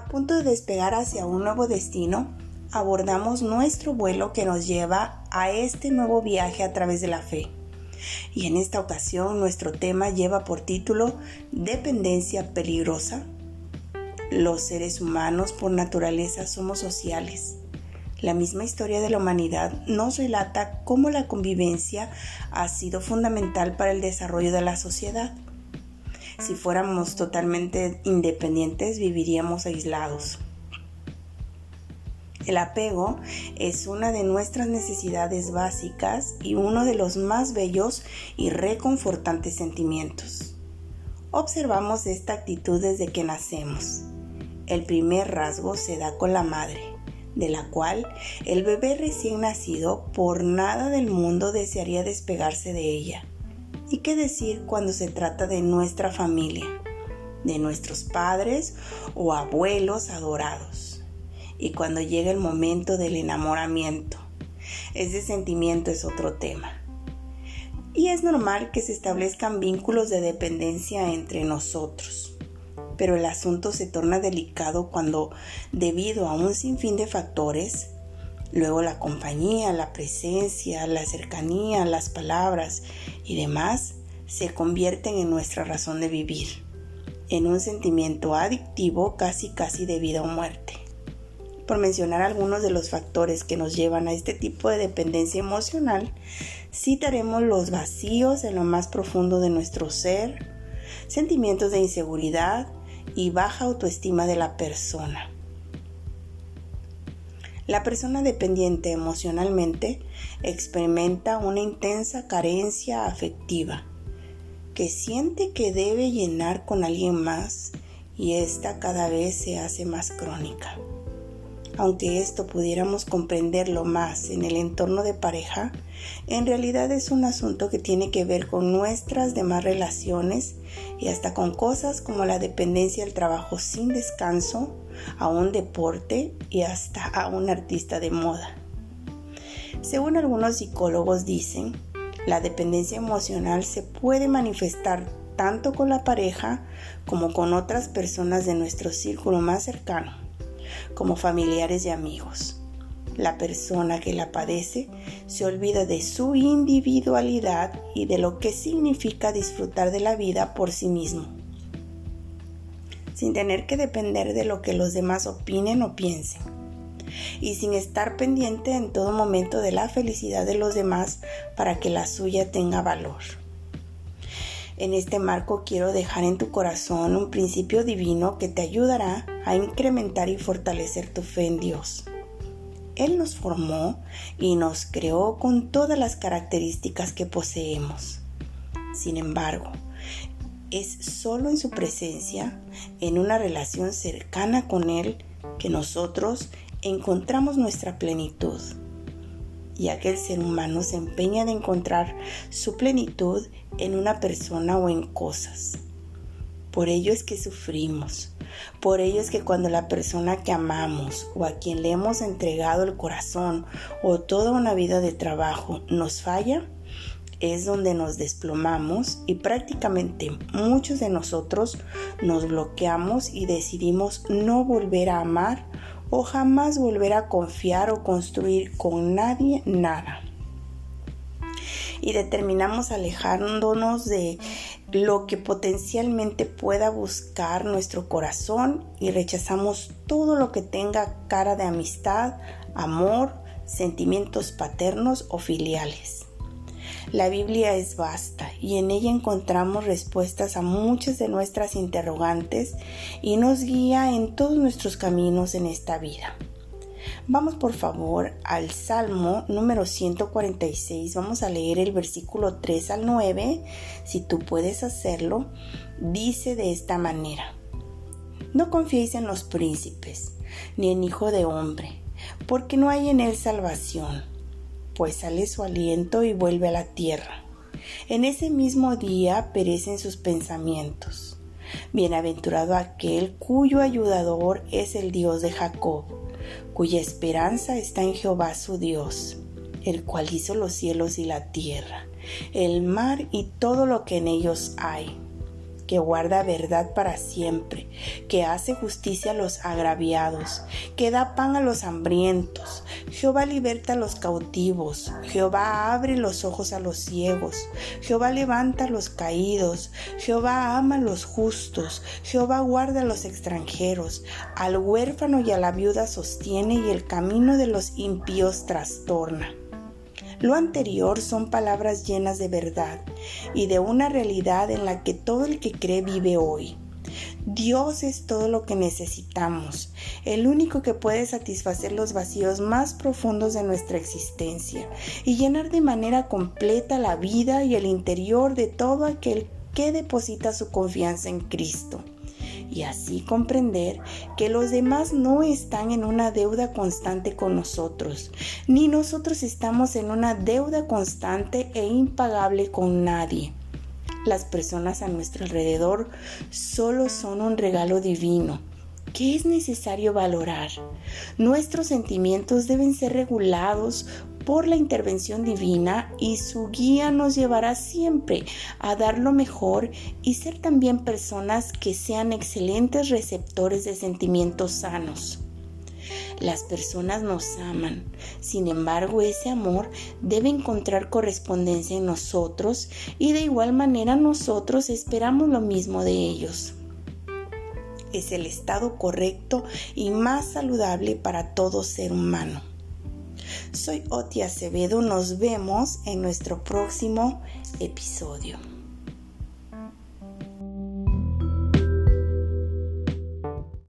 A punto de despegar hacia un nuevo destino, abordamos nuestro vuelo que nos lleva a este nuevo viaje a través de la fe. Y en esta ocasión nuestro tema lleva por título Dependencia peligrosa. Los seres humanos por naturaleza somos sociales. La misma historia de la humanidad nos relata cómo la convivencia ha sido fundamental para el desarrollo de la sociedad. Si fuéramos totalmente independientes, viviríamos aislados. El apego es una de nuestras necesidades básicas y uno de los más bellos y reconfortantes sentimientos. Observamos esta actitud desde que nacemos. El primer rasgo se da con la madre, de la cual el bebé recién nacido por nada del mundo desearía despegarse de ella. ¿Y qué decir cuando se trata de nuestra familia, de nuestros padres o abuelos adorados? Y cuando llega el momento del enamoramiento, ese sentimiento es otro tema. Y es normal que se establezcan vínculos de dependencia entre nosotros. Pero el asunto se torna delicado cuando, debido a un sinfín de factores, Luego la compañía, la presencia, la cercanía, las palabras y demás se convierten en nuestra razón de vivir, en un sentimiento adictivo casi casi de vida o muerte. Por mencionar algunos de los factores que nos llevan a este tipo de dependencia emocional, citaremos los vacíos en lo más profundo de nuestro ser, sentimientos de inseguridad y baja autoestima de la persona la persona dependiente emocionalmente experimenta una intensa carencia afectiva que siente que debe llenar con alguien más y esta cada vez se hace más crónica. Aunque esto pudiéramos comprenderlo más en el entorno de pareja, en realidad es un asunto que tiene que ver con nuestras demás relaciones y hasta con cosas como la dependencia del trabajo sin descanso, a un deporte y hasta a un artista de moda. Según algunos psicólogos dicen, la dependencia emocional se puede manifestar tanto con la pareja como con otras personas de nuestro círculo más cercano, como familiares y amigos. La persona que la padece se olvida de su individualidad y de lo que significa disfrutar de la vida por sí mismo sin tener que depender de lo que los demás opinen o piensen, y sin estar pendiente en todo momento de la felicidad de los demás para que la suya tenga valor. En este marco quiero dejar en tu corazón un principio divino que te ayudará a incrementar y fortalecer tu fe en Dios. Él nos formó y nos creó con todas las características que poseemos. Sin embargo, es solo en su presencia, en una relación cercana con Él, que nosotros encontramos nuestra plenitud. Y aquel ser humano se empeña de encontrar su plenitud en una persona o en cosas. Por ello es que sufrimos. Por ello es que cuando la persona que amamos o a quien le hemos entregado el corazón o toda una vida de trabajo nos falla, es donde nos desplomamos y prácticamente muchos de nosotros nos bloqueamos y decidimos no volver a amar o jamás volver a confiar o construir con nadie nada. Y determinamos alejándonos de lo que potencialmente pueda buscar nuestro corazón y rechazamos todo lo que tenga cara de amistad, amor, sentimientos paternos o filiales. La Biblia es vasta y en ella encontramos respuestas a muchas de nuestras interrogantes y nos guía en todos nuestros caminos en esta vida. Vamos por favor al Salmo número 146, vamos a leer el versículo 3 al 9, si tú puedes hacerlo, dice de esta manera, no confiéis en los príncipes, ni en hijo de hombre, porque no hay en él salvación pues sale su aliento y vuelve a la tierra. En ese mismo día perecen sus pensamientos. Bienaventurado aquel cuyo ayudador es el Dios de Jacob, cuya esperanza está en Jehová su Dios, el cual hizo los cielos y la tierra, el mar y todo lo que en ellos hay que guarda verdad para siempre, que hace justicia a los agraviados, que da pan a los hambrientos. Jehová liberta a los cautivos, Jehová abre los ojos a los ciegos, Jehová levanta a los caídos, Jehová ama a los justos, Jehová guarda a los extranjeros, al huérfano y a la viuda sostiene y el camino de los impíos trastorna. Lo anterior son palabras llenas de verdad y de una realidad en la que todo el que cree vive hoy. Dios es todo lo que necesitamos, el único que puede satisfacer los vacíos más profundos de nuestra existencia y llenar de manera completa la vida y el interior de todo aquel que deposita su confianza en Cristo y así comprender que los demás no están en una deuda constante con nosotros, ni nosotros estamos en una deuda constante e impagable con nadie. Las personas a nuestro alrededor solo son un regalo divino que es necesario valorar. Nuestros sentimientos deben ser regulados por la intervención divina y su guía nos llevará siempre a dar lo mejor y ser también personas que sean excelentes receptores de sentimientos sanos. Las personas nos aman, sin embargo ese amor debe encontrar correspondencia en nosotros y de igual manera nosotros esperamos lo mismo de ellos es el estado correcto y más saludable para todo ser humano. Soy Oti Acevedo, nos vemos en nuestro próximo episodio.